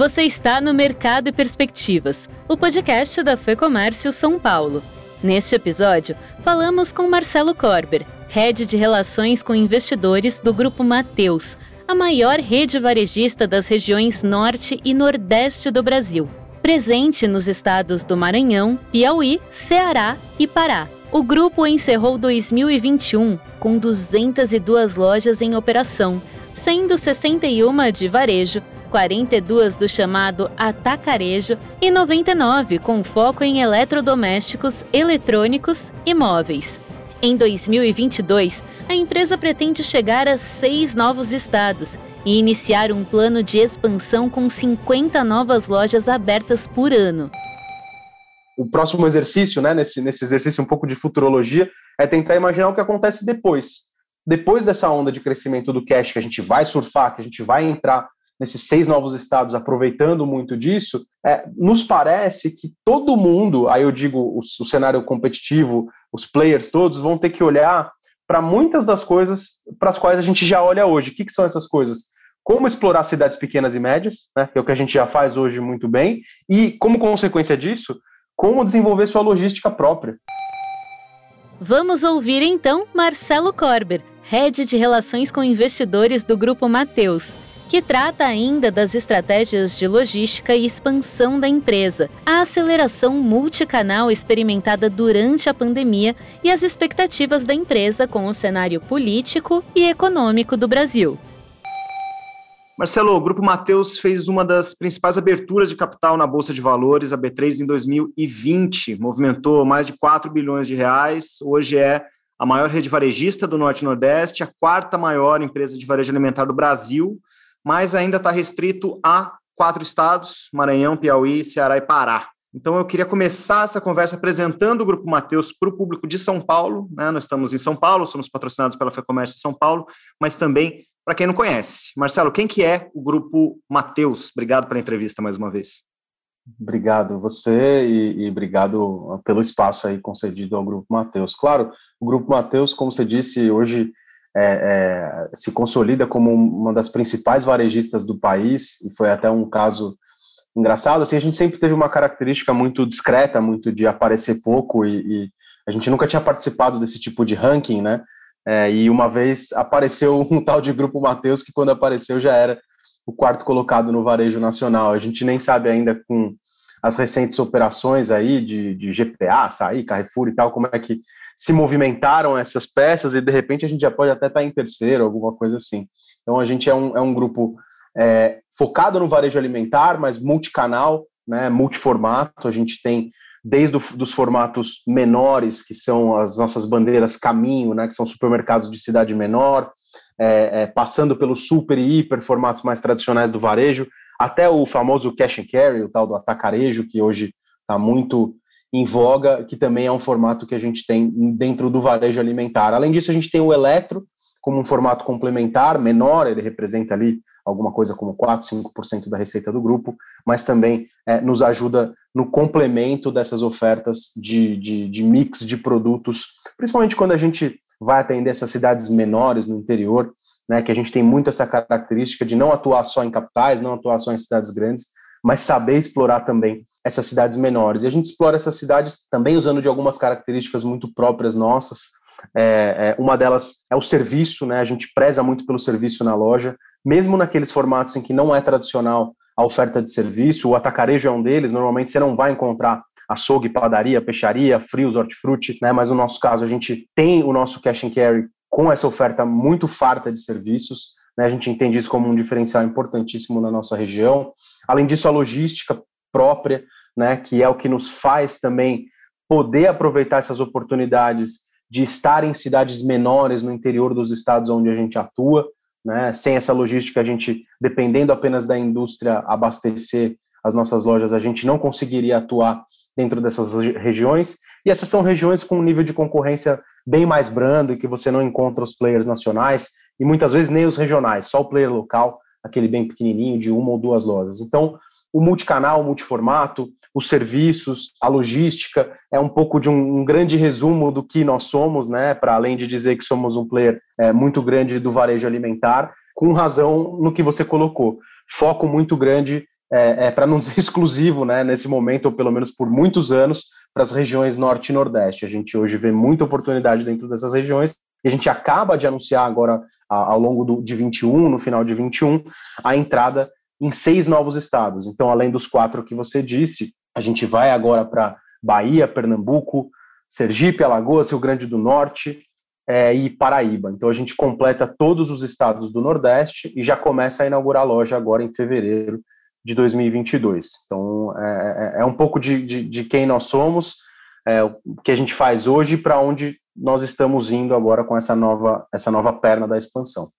Você está no Mercado e Perspectivas, o podcast da Fê Comércio São Paulo. Neste episódio, falamos com Marcelo Corber, head de relações com investidores do Grupo Mateus, a maior rede varejista das regiões Norte e Nordeste do Brasil, presente nos estados do Maranhão, Piauí, Ceará e Pará. O grupo encerrou 2021 com 202 lojas em operação, sendo 61 de varejo, 42 do chamado atacarejo e 99 com foco em eletrodomésticos, eletrônicos e móveis. Em 2022, a empresa pretende chegar a seis novos estados e iniciar um plano de expansão com 50 novas lojas abertas por ano. O próximo exercício, né, nesse, nesse exercício um pouco de futurologia, é tentar imaginar o que acontece depois. Depois dessa onda de crescimento do cash que a gente vai surfar, que a gente vai entrar nesses seis novos estados, aproveitando muito disso, é, nos parece que todo mundo, aí eu digo o, o cenário competitivo, os players todos, vão ter que olhar para muitas das coisas para as quais a gente já olha hoje. O que, que são essas coisas? Como explorar cidades pequenas e médias, né, que é o que a gente já faz hoje muito bem, e como consequência disso, como desenvolver sua logística própria. Vamos ouvir então Marcelo Corber, head de relações com investidores do Grupo Mateus que trata ainda das estratégias de logística e expansão da empresa, a aceleração multicanal experimentada durante a pandemia e as expectativas da empresa com o cenário político e econômico do Brasil. Marcelo, o Grupo Mateus fez uma das principais aberturas de capital na Bolsa de Valores, a B3, em 2020. Movimentou mais de 4 bilhões de reais. Hoje é a maior rede varejista do Norte e Nordeste, a quarta maior empresa de varejo alimentar do Brasil mas ainda está restrito a quatro estados: Maranhão, Piauí, Ceará e Pará. Então eu queria começar essa conversa apresentando o Grupo Mateus para o público de São Paulo. Né? Nós estamos em São Paulo, somos patrocinados pela FEComércio de São Paulo, mas também para quem não conhece. Marcelo, quem que é o Grupo Mateus? Obrigado pela entrevista mais uma vez. Obrigado você e, e obrigado pelo espaço aí concedido ao Grupo Mateus. Claro, o Grupo Mateus, como você disse, hoje é, é, se consolida como uma das principais varejistas do país, e foi até um caso engraçado. Assim, a gente sempre teve uma característica muito discreta, muito de aparecer pouco, e, e a gente nunca tinha participado desse tipo de ranking, né? É, e uma vez apareceu um tal de Grupo Mateus, que quando apareceu já era o quarto colocado no varejo nacional. A gente nem sabe ainda com as recentes operações aí de, de GPA, Açaí, Carrefour e tal, como é que se movimentaram essas peças e de repente a gente já pode até estar em terceiro, alguma coisa assim. Então a gente é um, é um grupo é, focado no varejo alimentar, mas multicanal, né, multiformato. A gente tem desde os formatos menores, que são as nossas bandeiras caminho, né, que são supermercados de cidade menor, é, é, passando pelos super e hiper formatos mais tradicionais do varejo, até o famoso cash and carry, o tal do atacarejo, que hoje está muito em voga, que também é um formato que a gente tem dentro do varejo alimentar. Além disso, a gente tem o eletro como um formato complementar, menor, ele representa ali alguma coisa como 4, 5% da receita do grupo, mas também é, nos ajuda no complemento dessas ofertas de, de, de mix de produtos, principalmente quando a gente vai atender essas cidades menores no interior, né, que a gente tem muito essa característica de não atuar só em capitais, não atuar só em cidades grandes, mas saber explorar também essas cidades menores. E a gente explora essas cidades também usando de algumas características muito próprias nossas. É, é, uma delas é o serviço, né? A gente preza muito pelo serviço na loja, mesmo naqueles formatos em que não é tradicional a oferta de serviço. O atacarejo é um deles. Normalmente você não vai encontrar açougue, padaria, peixaria, frios, hortifruti, né? Mas no nosso caso a gente tem o nosso cash and carry com essa oferta muito farta de serviços. Né? A gente entende isso como um diferencial importantíssimo na nossa região. Além disso, a logística própria, né, que é o que nos faz também poder aproveitar essas oportunidades de estar em cidades menores no interior dos estados onde a gente atua, né? Sem essa logística, a gente, dependendo apenas da indústria abastecer as nossas lojas, a gente não conseguiria atuar dentro dessas regiões. E essas são regiões com um nível de concorrência bem mais brando e que você não encontra os players nacionais e muitas vezes nem os regionais, só o player local aquele bem pequenininho de uma ou duas lojas. Então, o multicanal, o multiformato, os serviços, a logística, é um pouco de um, um grande resumo do que nós somos, né? Para além de dizer que somos um player é, muito grande do varejo alimentar, com razão no que você colocou. Foco muito grande é, é para não dizer exclusivo, né, nesse momento, ou pelo menos por muitos anos, para as regiões norte e nordeste. A gente hoje vê muita oportunidade dentro dessas regiões, e a gente acaba de anunciar agora, ao longo do, de 21, no final de 21, a entrada em seis novos estados. Então, além dos quatro que você disse, a gente vai agora para Bahia, Pernambuco, Sergipe, Alagoas, Rio Grande do Norte é, e Paraíba. Então, a gente completa todos os estados do Nordeste e já começa a inaugurar a loja agora em fevereiro de 2022. Então, é, é, é um pouco de, de, de, quem nós somos, é, o que a gente faz hoje para onde nós estamos indo agora com essa nova, essa nova perna da expansão.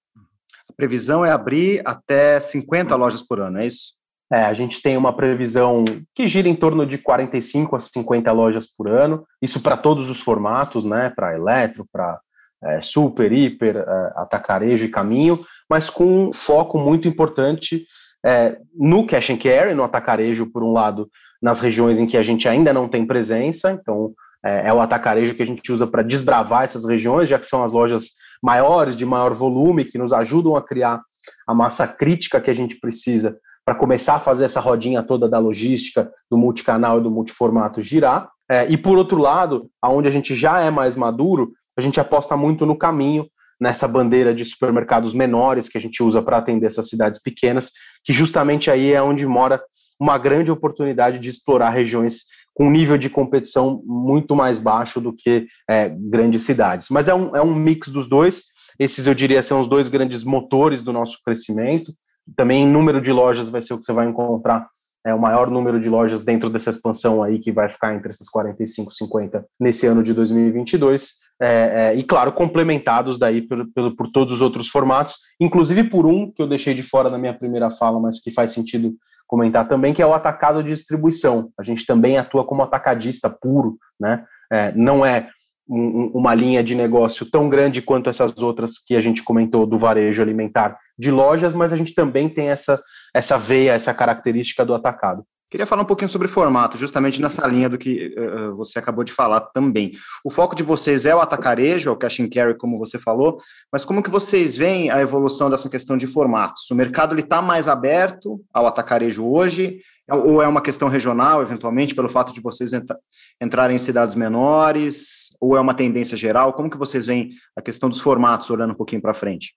A previsão é abrir até 50 lojas por ano, é isso? É, a gente tem uma previsão que gira em torno de 45 a 50 lojas por ano, isso para todos os formatos, né? Para eletro, para é, super, hiper, é, atacarejo e caminho, mas com um foco muito importante é, no cash and carry, no atacarejo, por um lado, nas regiões em que a gente ainda não tem presença, então é, é o atacarejo que a gente usa para desbravar essas regiões, já que são as lojas maiores, de maior volume, que nos ajudam a criar a massa crítica que a gente precisa para começar a fazer essa rodinha toda da logística, do multicanal e do multiformato girar. É, e por outro lado, aonde a gente já é mais maduro, a gente aposta muito no caminho, nessa bandeira de supermercados menores que a gente usa para atender essas cidades pequenas, que justamente aí é onde mora uma grande oportunidade de explorar regiões com um nível de competição muito mais baixo do que é, grandes cidades. Mas é um, é um mix dos dois. Esses, eu diria, são os dois grandes motores do nosso crescimento. Também número de lojas vai ser o que você vai encontrar é o maior número de lojas dentro dessa expansão aí, que vai ficar entre essas 45 e 50 nesse ano de 2022. É, é, e, claro, complementados daí por, por, por todos os outros formatos, inclusive por um que eu deixei de fora na minha primeira fala, mas que faz sentido comentar também, que é o atacado de distribuição. A gente também atua como atacadista puro, né? É, não é um, uma linha de negócio tão grande quanto essas outras que a gente comentou do varejo alimentar de lojas, mas a gente também tem essa, essa veia, essa característica do atacado. Queria falar um pouquinho sobre formato, justamente nessa linha do que uh, você acabou de falar também. O foco de vocês é o atacarejo, é o cash and carry, como você falou, mas como que vocês veem a evolução dessa questão de formatos? O mercado está mais aberto ao atacarejo hoje, ou é uma questão regional, eventualmente, pelo fato de vocês entra entrarem em cidades menores, ou é uma tendência geral? Como que vocês veem a questão dos formatos, olhando um pouquinho para frente?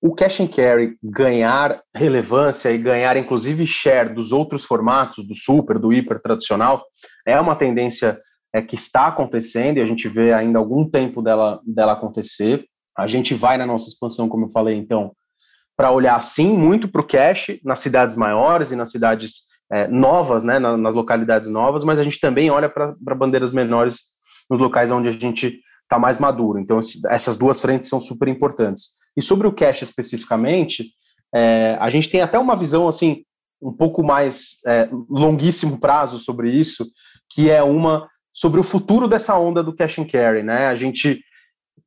O cash and carry ganhar relevância e ganhar inclusive share dos outros formatos, do super, do hiper tradicional, é uma tendência é, que está acontecendo e a gente vê ainda algum tempo dela, dela acontecer. A gente vai na nossa expansão, como eu falei, então, para olhar sim muito para o cash nas cidades maiores e nas cidades é, novas, né, nas localidades novas, mas a gente também olha para bandeiras menores nos locais onde a gente está mais maduro. Então, essas duas frentes são super importantes. E sobre o cash especificamente, é, a gente tem até uma visão assim um pouco mais é, longuíssimo prazo sobre isso, que é uma sobre o futuro dessa onda do cash and carry, né? A gente,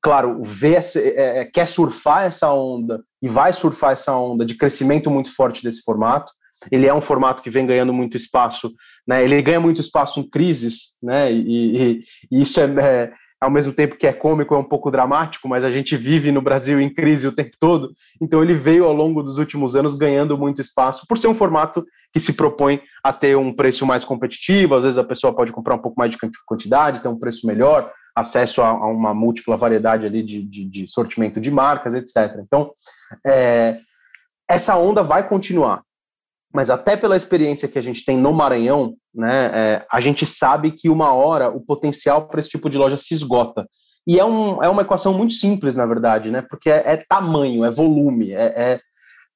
claro, vê é, é, quer surfar essa onda e vai surfar essa onda de crescimento muito forte desse formato. Ele é um formato que vem ganhando muito espaço, né? Ele ganha muito espaço em crises, né? E, e, e isso é, é ao mesmo tempo que é cômico, é um pouco dramático, mas a gente vive no Brasil em crise o tempo todo. Então ele veio ao longo dos últimos anos ganhando muito espaço por ser um formato que se propõe a ter um preço mais competitivo. Às vezes a pessoa pode comprar um pouco mais de quantidade, ter um preço melhor, acesso a, a uma múltipla variedade ali de, de, de, sortimento de marcas, etc. Então é, essa onda vai continuar mas até pela experiência que a gente tem no Maranhão, né, é, a gente sabe que uma hora o potencial para esse tipo de loja se esgota. E é, um, é uma equação muito simples, na verdade, né, porque é, é tamanho, é volume, é, é,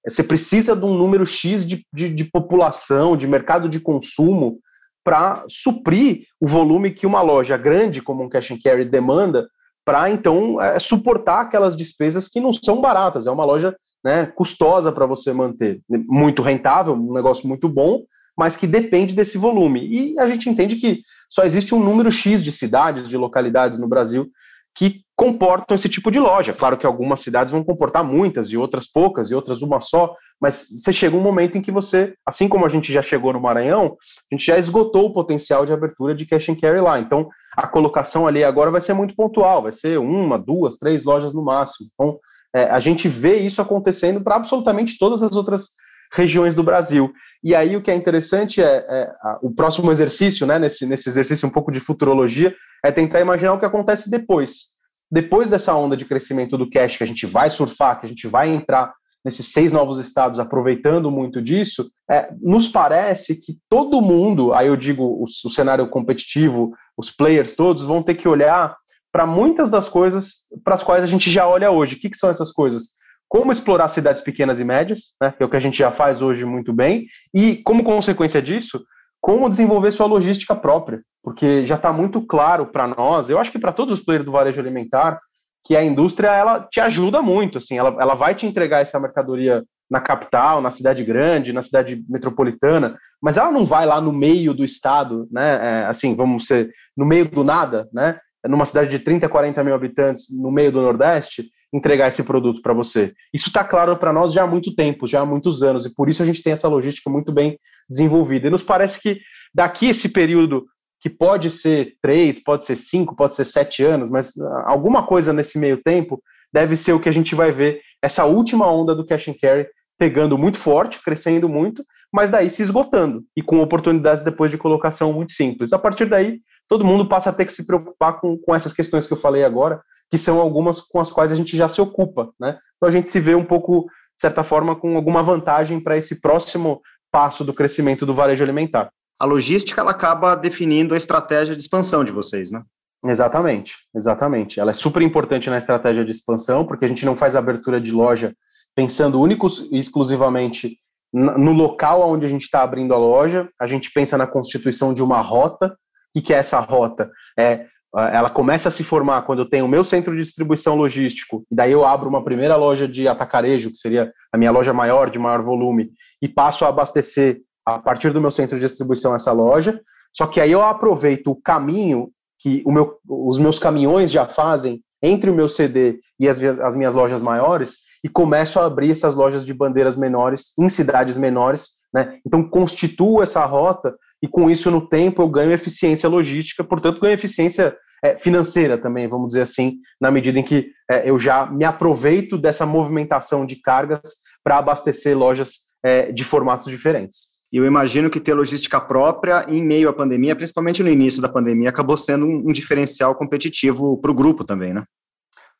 você precisa de um número X de, de, de população, de mercado de consumo, para suprir o volume que uma loja grande, como um cash and carry, demanda, para então é, suportar aquelas despesas que não são baratas. É uma loja né, custosa para você manter, muito rentável, um negócio muito bom, mas que depende desse volume. E a gente entende que só existe um número X de cidades, de localidades no Brasil que comportam esse tipo de loja. Claro que algumas cidades vão comportar muitas e outras poucas e outras uma só, mas você chega um momento em que você, assim como a gente já chegou no Maranhão, a gente já esgotou o potencial de abertura de cash and carry lá. Então, a colocação ali agora vai ser muito pontual, vai ser uma, duas, três lojas no máximo. Então, é, a gente vê isso acontecendo para absolutamente todas as outras regiões do Brasil. E aí o que é interessante é, é a, o próximo exercício, né, nesse, nesse exercício um pouco de futurologia, é tentar imaginar o que acontece depois. Depois dessa onda de crescimento do cash que a gente vai surfar, que a gente vai entrar nesses seis novos estados aproveitando muito disso, é, nos parece que todo mundo, aí eu digo o, o cenário competitivo, os players todos, vão ter que olhar para muitas das coisas para as quais a gente já olha hoje. O que, que são essas coisas? Como explorar cidades pequenas e médias, né, que é o que a gente já faz hoje muito bem, e como consequência disso, como desenvolver sua logística própria, porque já está muito claro para nós, eu acho que para todos os players do varejo alimentar, que a indústria ela te ajuda muito, assim, ela, ela vai te entregar essa mercadoria na capital, na cidade grande, na cidade metropolitana, mas ela não vai lá no meio do estado, né? É, assim, vamos ser no meio do nada, né? Numa cidade de 30, 40 mil habitantes, no meio do Nordeste, entregar esse produto para você. Isso está claro para nós já há muito tempo, já há muitos anos, e por isso a gente tem essa logística muito bem desenvolvida. E nos parece que daqui esse período que pode ser três, pode ser cinco, pode ser sete anos, mas ah, alguma coisa nesse meio tempo deve ser o que a gente vai ver, essa última onda do cash and carry pegando muito forte, crescendo muito, mas daí se esgotando e com oportunidades depois de colocação muito simples. A partir daí, todo mundo passa a ter que se preocupar com, com essas questões que eu falei agora, que são algumas com as quais a gente já se ocupa, né? Então a gente se vê um pouco, de certa forma, com alguma vantagem para esse próximo passo do crescimento do varejo alimentar a logística ela acaba definindo a estratégia de expansão de vocês, né? Exatamente, exatamente. Ela é super importante na estratégia de expansão, porque a gente não faz abertura de loja pensando único e exclusivamente no local onde a gente está abrindo a loja, a gente pensa na constituição de uma rota. O que é essa rota? É, ela começa a se formar quando eu tenho o meu centro de distribuição logístico, e daí eu abro uma primeira loja de atacarejo, que seria a minha loja maior, de maior volume, e passo a abastecer a partir do meu centro de distribuição essa loja, só que aí eu aproveito o caminho que meu, os meus caminhões já fazem entre o meu CD e as, as minhas lojas maiores e começo a abrir essas lojas de bandeiras menores em cidades menores, né? Então constituo essa rota e com isso no tempo eu ganho eficiência logística, portanto ganho eficiência é, financeira também, vamos dizer assim, na medida em que é, eu já me aproveito dessa movimentação de cargas para abastecer lojas é, de formatos diferentes. E eu imagino que ter logística própria em meio à pandemia, principalmente no início da pandemia, acabou sendo um, um diferencial competitivo para o grupo também, né?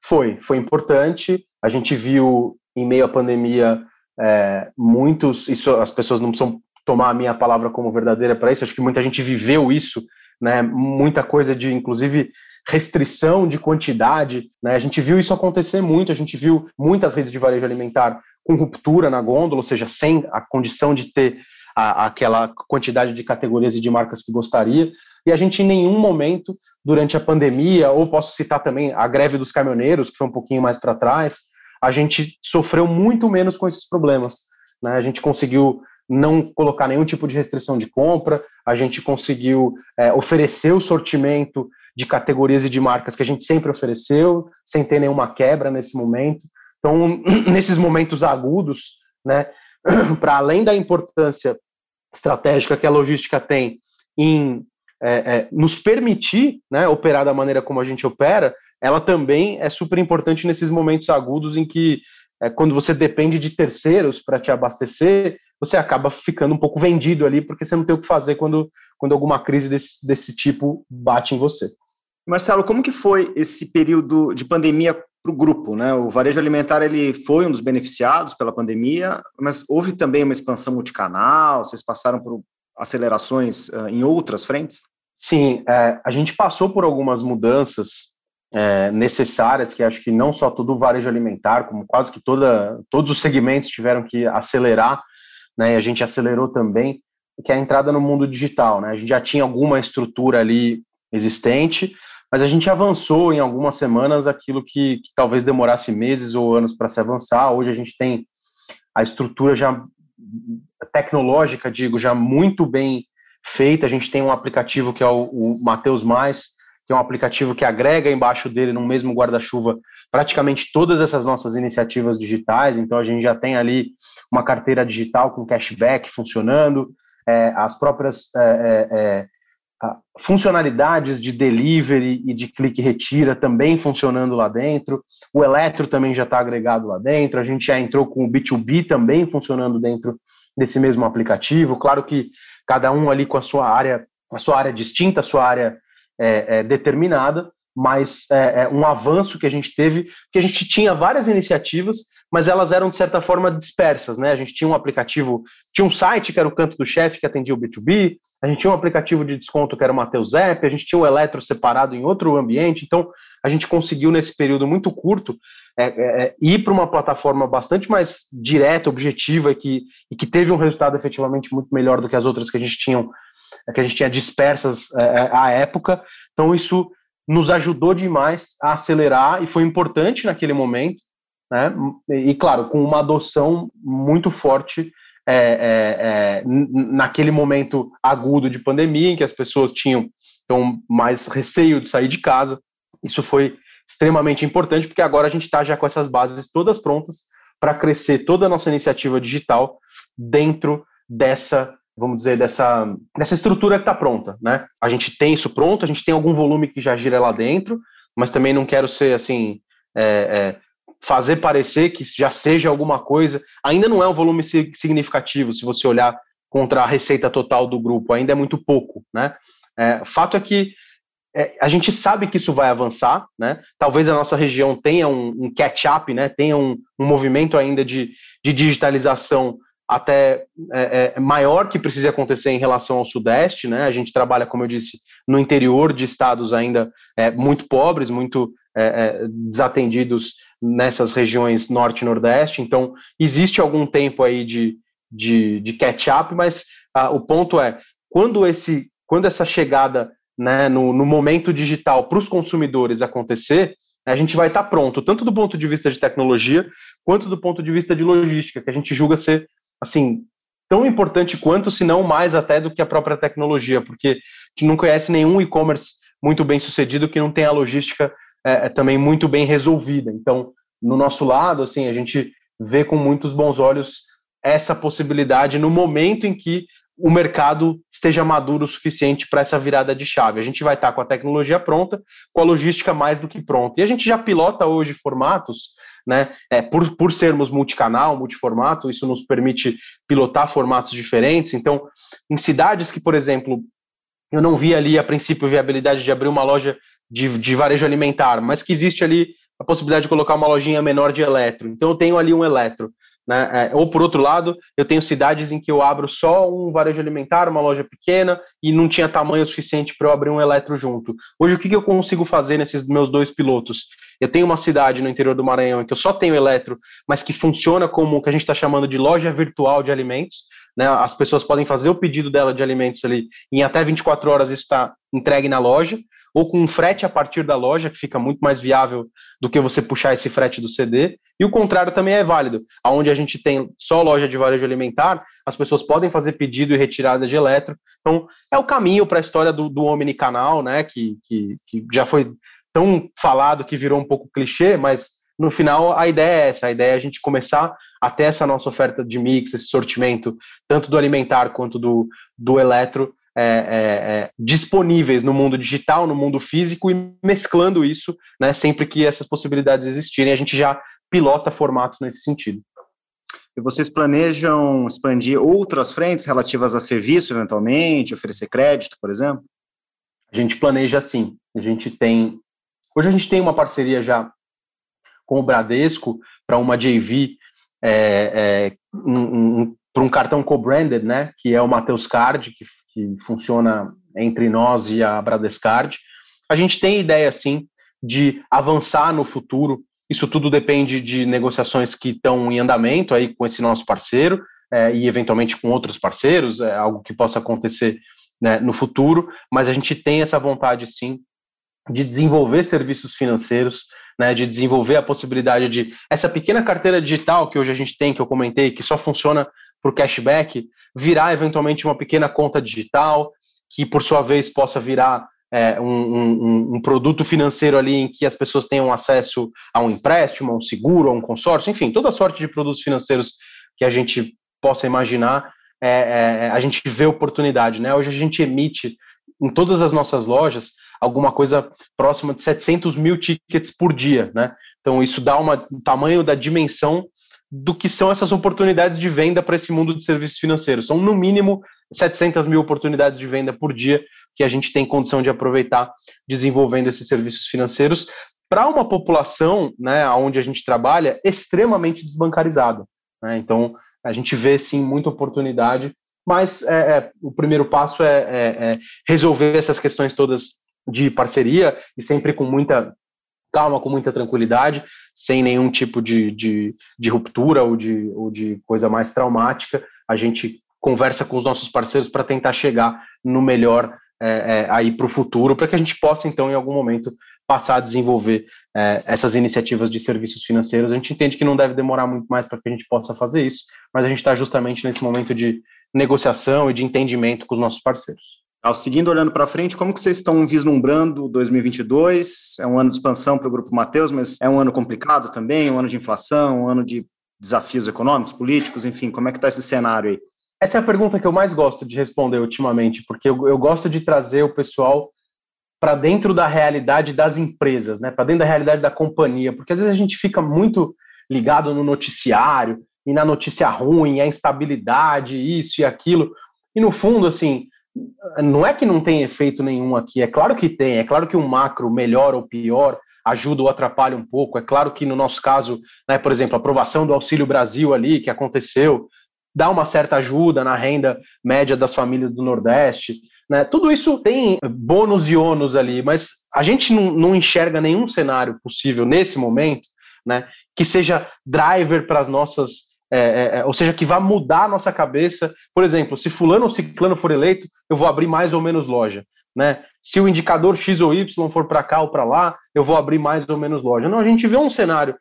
Foi, foi importante. A gente viu em meio à pandemia é, muitos, isso as pessoas não precisam tomar a minha palavra como verdadeira para isso. Acho que muita gente viveu isso, né? Muita coisa de, inclusive, restrição de quantidade, né? A gente viu isso acontecer muito. A gente viu muitas redes de varejo alimentar com ruptura na gôndola, ou seja, sem a condição de ter a, aquela quantidade de categorias e de marcas que gostaria. E a gente, em nenhum momento, durante a pandemia, ou posso citar também a greve dos caminhoneiros, que foi um pouquinho mais para trás, a gente sofreu muito menos com esses problemas. Né? A gente conseguiu não colocar nenhum tipo de restrição de compra, a gente conseguiu é, oferecer o sortimento de categorias e de marcas que a gente sempre ofereceu, sem ter nenhuma quebra nesse momento. Então, nesses momentos agudos, né, para além da importância estratégica que a logística tem em é, é, nos permitir né, operar da maneira como a gente opera, ela também é super importante nesses momentos agudos em que, é, quando você depende de terceiros para te abastecer, você acaba ficando um pouco vendido ali, porque você não tem o que fazer quando, quando alguma crise desse, desse tipo bate em você. Marcelo, como que foi esse período de pandemia para o grupo, né? O varejo alimentar ele foi um dos beneficiados pela pandemia, mas houve também uma expansão multicanal. Vocês passaram por acelerações uh, em outras frentes? Sim, é, a gente passou por algumas mudanças é, necessárias que acho que não só todo o varejo alimentar, como quase que toda, todos os segmentos tiveram que acelerar, né? E a gente acelerou também, que é a entrada no mundo digital, né? A gente já tinha alguma estrutura ali existente, mas a gente avançou em algumas semanas aquilo que, que talvez demorasse meses ou anos para se avançar. Hoje a gente tem a estrutura já tecnológica, digo, já muito bem feita. A gente tem um aplicativo que é o, o Mateus Mais, que é um aplicativo que agrega embaixo dele, no mesmo guarda-chuva, praticamente todas essas nossas iniciativas digitais. Então a gente já tem ali uma carteira digital com cashback funcionando, é, as próprias é, é, é funcionalidades de delivery e de clique retira também funcionando lá dentro. O Eletro também já está agregado lá dentro. A gente já entrou com o B2B também funcionando dentro desse mesmo aplicativo. Claro que cada um ali com a sua área, a sua área distinta, a sua área é, é, determinada, mas é, é, um avanço que a gente teve, que a gente tinha várias iniciativas, mas elas eram de certa forma dispersas, né? A gente tinha um aplicativo, tinha um site que era o Canto do Chefe que atendia o B2B, a gente tinha um aplicativo de desconto que era o Mateus App, a gente tinha o Eletro separado em outro ambiente, então a gente conseguiu nesse período muito curto é, é, é ir para uma plataforma bastante mais direta, objetiva e que, e que teve um resultado efetivamente muito melhor do que as outras que a gente tinha, que a gente tinha dispersas é, é, à época. Então isso nos ajudou demais a acelerar e foi importante naquele momento, né? E claro, com uma adoção muito forte é, é, é, naquele momento agudo de pandemia, em que as pessoas tinham então, mais receio de sair de casa. Isso foi extremamente importante, porque agora a gente está já com essas bases todas prontas para crescer toda a nossa iniciativa digital dentro dessa vamos dizer, dessa, dessa estrutura que está pronta, né? A gente tem isso pronto, a gente tem algum volume que já gira lá dentro, mas também não quero ser assim, é, é, fazer parecer que já seja alguma coisa. Ainda não é um volume significativo, se você olhar contra a receita total do grupo, ainda é muito pouco, né? É, fato é que é, a gente sabe que isso vai avançar, né? Talvez a nossa região tenha um, um catch-up, né? Tenha um, um movimento ainda de, de digitalização até é, é, maior que precisa acontecer em relação ao Sudeste, né? A gente trabalha, como eu disse, no interior de estados ainda é, muito pobres, muito é, é, desatendidos nessas regiões Norte e Nordeste. Então, existe algum tempo aí de, de, de catch-up, mas ah, o ponto é quando esse, quando essa chegada né, no, no momento digital para os consumidores acontecer, a gente vai estar pronto, tanto do ponto de vista de tecnologia, quanto do ponto de vista de logística, que a gente julga ser assim, tão importante quanto, se não mais até do que a própria tecnologia, porque a gente não conhece nenhum e-commerce muito bem sucedido que não tenha a logística é, é, também muito bem resolvida. Então, no nosso lado, assim, a gente vê com muitos bons olhos essa possibilidade no momento em que o mercado esteja maduro o suficiente para essa virada de chave. A gente vai estar com a tecnologia pronta, com a logística mais do que pronta. E a gente já pilota hoje formatos né? É, por, por sermos multicanal, multiformato, isso nos permite pilotar formatos diferentes. Então, em cidades que, por exemplo, eu não vi ali a princípio viabilidade de abrir uma loja de, de varejo alimentar, mas que existe ali a possibilidade de colocar uma lojinha menor de eletro. Então, eu tenho ali um eletro. Né? É, ou por outro lado, eu tenho cidades em que eu abro só um varejo alimentar, uma loja pequena, e não tinha tamanho suficiente para eu abrir um eletro junto. Hoje, o que, que eu consigo fazer nesses meus dois pilotos? Eu tenho uma cidade no interior do Maranhão em que eu só tenho eletro, mas que funciona como o que a gente está chamando de loja virtual de alimentos. Né? As pessoas podem fazer o pedido dela de alimentos ali, em até 24 horas isso está entregue na loja ou com um frete a partir da loja, que fica muito mais viável do que você puxar esse frete do CD, e o contrário também é válido. Onde a gente tem só loja de varejo alimentar, as pessoas podem fazer pedido e retirada de eletro. Então, é o caminho para a história do, do omnicanal, né, que, que, que já foi tão falado que virou um pouco clichê, mas no final a ideia é essa, a ideia é a gente começar a ter essa nossa oferta de mix, esse sortimento, tanto do alimentar quanto do, do eletro, é, é, é, disponíveis no mundo digital, no mundo físico e mesclando isso, né, sempre que essas possibilidades existirem, a gente já pilota formatos nesse sentido. E vocês planejam expandir outras frentes relativas a serviço, eventualmente, oferecer crédito, por exemplo? A gente planeja sim. A gente tem. Hoje a gente tem uma parceria já com o Bradesco para uma JV é, é, um, um, para um cartão co-branded, né, que é o Mateus Card, que, que funciona entre nós e a Bradescard. A gente tem ideia, sim, de avançar no futuro. Isso tudo depende de negociações que estão em andamento aí com esse nosso parceiro é, e eventualmente com outros parceiros, é algo que possa acontecer né, no futuro, mas a gente tem essa vontade, sim, de desenvolver serviços financeiros, né, de desenvolver a possibilidade de essa pequena carteira digital que hoje a gente tem, que eu comentei, que só funciona para o cashback, virar eventualmente uma pequena conta digital, que por sua vez possa virar é, um, um, um, produto financeiro ali em que as pessoas tenham acesso a um empréstimo, a um seguro, a um consórcio, enfim, toda sorte de produtos financeiros que a gente possa imaginar, é, é, a gente vê oportunidade. Né? Hoje a gente emite em todas as nossas lojas alguma coisa próxima de 700 mil tickets por dia, né? Então isso dá uma, um tamanho da dimensão do que são essas oportunidades de venda para esse mundo de serviços financeiros. São no mínimo 700 mil oportunidades de venda por dia que a gente tem condição de aproveitar desenvolvendo esses serviços financeiros para uma população, né, onde a gente trabalha, extremamente desbancarizada. Né? Então, a gente vê, sim, muita oportunidade, mas é, é, o primeiro passo é, é, é resolver essas questões todas de parceria e sempre com muita calma, com muita tranquilidade, sem nenhum tipo de, de, de ruptura ou de, ou de coisa mais traumática. A gente conversa com os nossos parceiros para tentar chegar no melhor é, é, aí para o futuro, para que a gente possa, então, em algum momento, passar a desenvolver é, essas iniciativas de serviços financeiros. A gente entende que não deve demorar muito mais para que a gente possa fazer isso, mas a gente está justamente nesse momento de negociação e de entendimento com os nossos parceiros. Seguindo olhando para frente, como que vocês estão vislumbrando 2022? É um ano de expansão para o Grupo Mateus, mas é um ano complicado também, um ano de inflação, um ano de desafios econômicos, políticos, enfim, como é que está esse cenário aí? Essa é a pergunta que eu mais gosto de responder ultimamente, porque eu, eu gosto de trazer o pessoal para dentro da realidade das empresas, né? Para dentro da realidade da companhia, porque às vezes a gente fica muito ligado no noticiário e na notícia ruim, a instabilidade, isso e aquilo. E no fundo, assim, não é que não tem efeito nenhum aqui, é claro que tem, é claro que um macro melhor ou pior ajuda ou atrapalha um pouco. É claro que no nosso caso, né, por exemplo, a aprovação do Auxílio Brasil ali que aconteceu, dá uma certa ajuda na renda média das famílias do Nordeste. Né? Tudo isso tem bônus e ônus ali, mas a gente não, não enxerga nenhum cenário possível nesse momento né, que seja driver para as nossas é, é, é, ou seja, que vá mudar a nossa cabeça. Por exemplo, se fulano ou ciclano for eleito, eu vou abrir mais ou menos loja. Né? Se o indicador X ou Y for para cá ou para lá, eu vou abrir mais ou menos loja. Não, a gente vê um cenário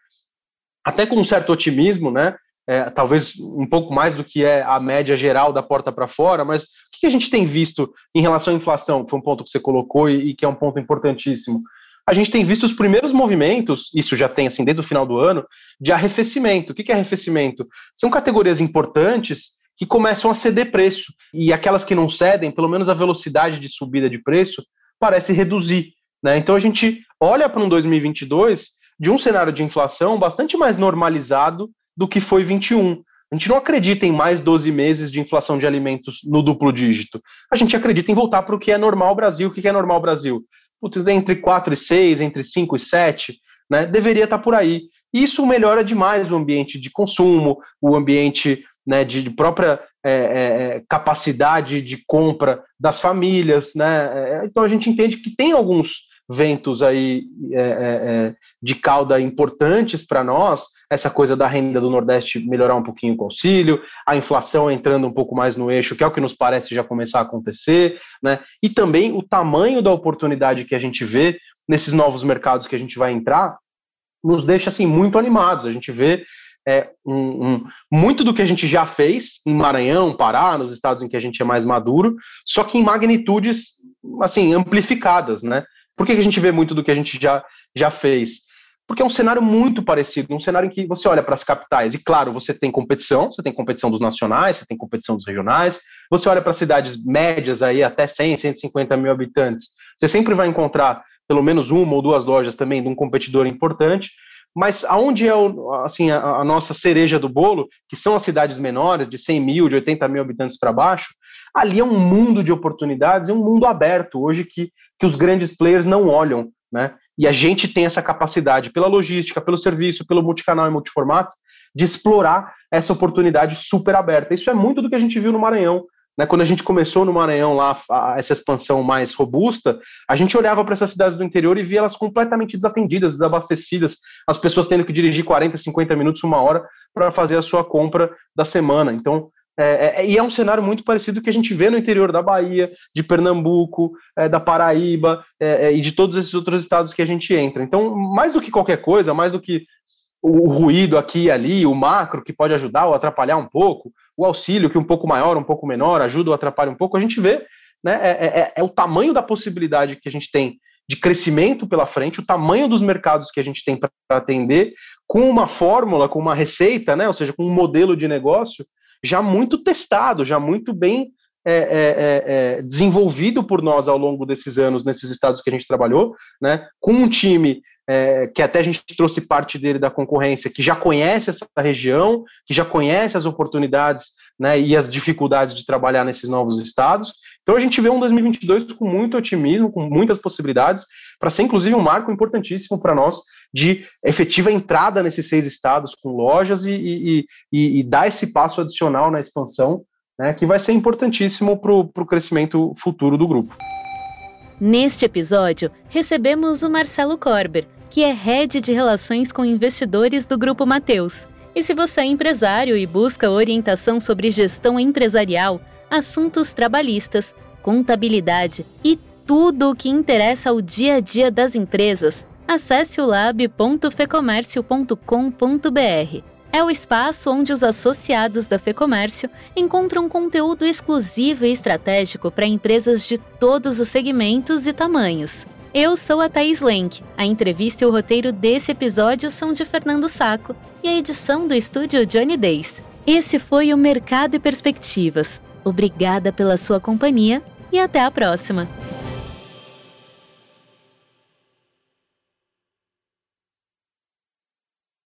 até com um certo otimismo, né? É, talvez um pouco mais do que é a média geral da porta para fora, mas o que a gente tem visto em relação à inflação, que foi um ponto que você colocou e, e que é um ponto importantíssimo? A gente tem visto os primeiros movimentos, isso já tem assim desde o final do ano, de arrefecimento. O que é arrefecimento? São categorias importantes que começam a ceder preço. E aquelas que não cedem, pelo menos a velocidade de subida de preço parece reduzir. Né? Então a gente olha para um 2022 de um cenário de inflação bastante mais normalizado do que foi 21. A gente não acredita em mais 12 meses de inflação de alimentos no duplo dígito. A gente acredita em voltar para o que é normal Brasil. O que é normal Brasil? Putz, entre 4 e 6, entre 5 e 7, né, deveria estar por aí. Isso melhora demais o ambiente de consumo, o ambiente né, de, de própria é, é, é, capacidade de compra das famílias. Né? É, então a gente entende que tem alguns ventos aí é, é, é, de cauda importantes para nós, essa coisa da renda do Nordeste melhorar um pouquinho o auxílio, a inflação entrando um pouco mais no eixo, que é o que nos parece já começar a acontecer, né? E também o tamanho da oportunidade que a gente vê nesses novos mercados que a gente vai entrar, nos deixa assim muito animados. A gente vê é, um, um, muito do que a gente já fez em Maranhão, Pará, nos estados em que a gente é mais maduro, só que em magnitudes assim amplificadas, né? Por que, a gente vê muito do que a gente já, já fez? Porque é um cenário muito parecido, um cenário em que você olha para as capitais, e claro, você tem competição, você tem competição dos nacionais, você tem competição dos regionais, você olha para cidades médias aí até 100, 150 mil habitantes, você sempre vai encontrar pelo menos uma ou duas lojas também de um competidor importante, mas aonde é o, assim, a, a, nossa cereja do bolo, que são as cidades menores, de 100 mil, de 80 mil habitantes para baixo, ali é um mundo de oportunidades, é um mundo aberto hoje que que os grandes players não olham, né? E a gente tem essa capacidade, pela logística, pelo serviço, pelo multicanal e multiformato, de explorar essa oportunidade super aberta. Isso é muito do que a gente viu no Maranhão. Né? Quando a gente começou no Maranhão lá, essa expansão mais robusta, a gente olhava para essas cidades do interior e via elas completamente desatendidas, desabastecidas, as pessoas tendo que dirigir 40, 50 minutos, uma hora para fazer a sua compra da semana. Então, é, é, é, e é um cenário muito parecido que a gente vê no interior da Bahia, de Pernambuco, é, da Paraíba é, é, e de todos esses outros estados que a gente entra. Então, mais do que qualquer coisa, mais do que o, o ruído aqui e ali, o macro que pode ajudar ou atrapalhar um pouco, o auxílio que um pouco maior, um pouco menor, ajuda ou atrapalha um pouco, a gente vê né, é, o tamanho da possibilidade que a gente tem de crescimento pela frente, o tamanho dos mercados que a gente tem para atender, com uma fórmula, com uma receita, né, ou seja, com um modelo de negócio já muito testado, já muito bem é, é, é, é, desenvolvido por nós ao longo desses anos, nesses estados que a gente trabalhou, né, com um time é, que até a gente trouxe parte dele da concorrência, que já conhece essa região, que já conhece as oportunidades né, e as dificuldades de trabalhar nesses novos estados. Então a gente vê um 2022 com muito otimismo, com muitas possibilidades, para ser inclusive um marco importantíssimo para nós de efetiva entrada nesses seis estados com lojas e, e, e, e dar esse passo adicional na expansão, né, que vai ser importantíssimo para o crescimento futuro do grupo. Neste episódio, recebemos o Marcelo Korber, que é head de relações com investidores do Grupo Mateus. E se você é empresário e busca orientação sobre gestão empresarial, assuntos trabalhistas, contabilidade e tudo o que interessa ao dia a dia das empresas, acesse o lab.fecomércio.com.br. É o espaço onde os associados da Fecomércio encontram conteúdo exclusivo e estratégico para empresas de todos os segmentos e tamanhos. Eu sou a Thaís Lenk. A entrevista e o roteiro desse episódio são de Fernando Saco e a edição do estúdio Johnny Days. Esse foi o Mercado e Perspectivas. Obrigada pela sua companhia e até a próxima!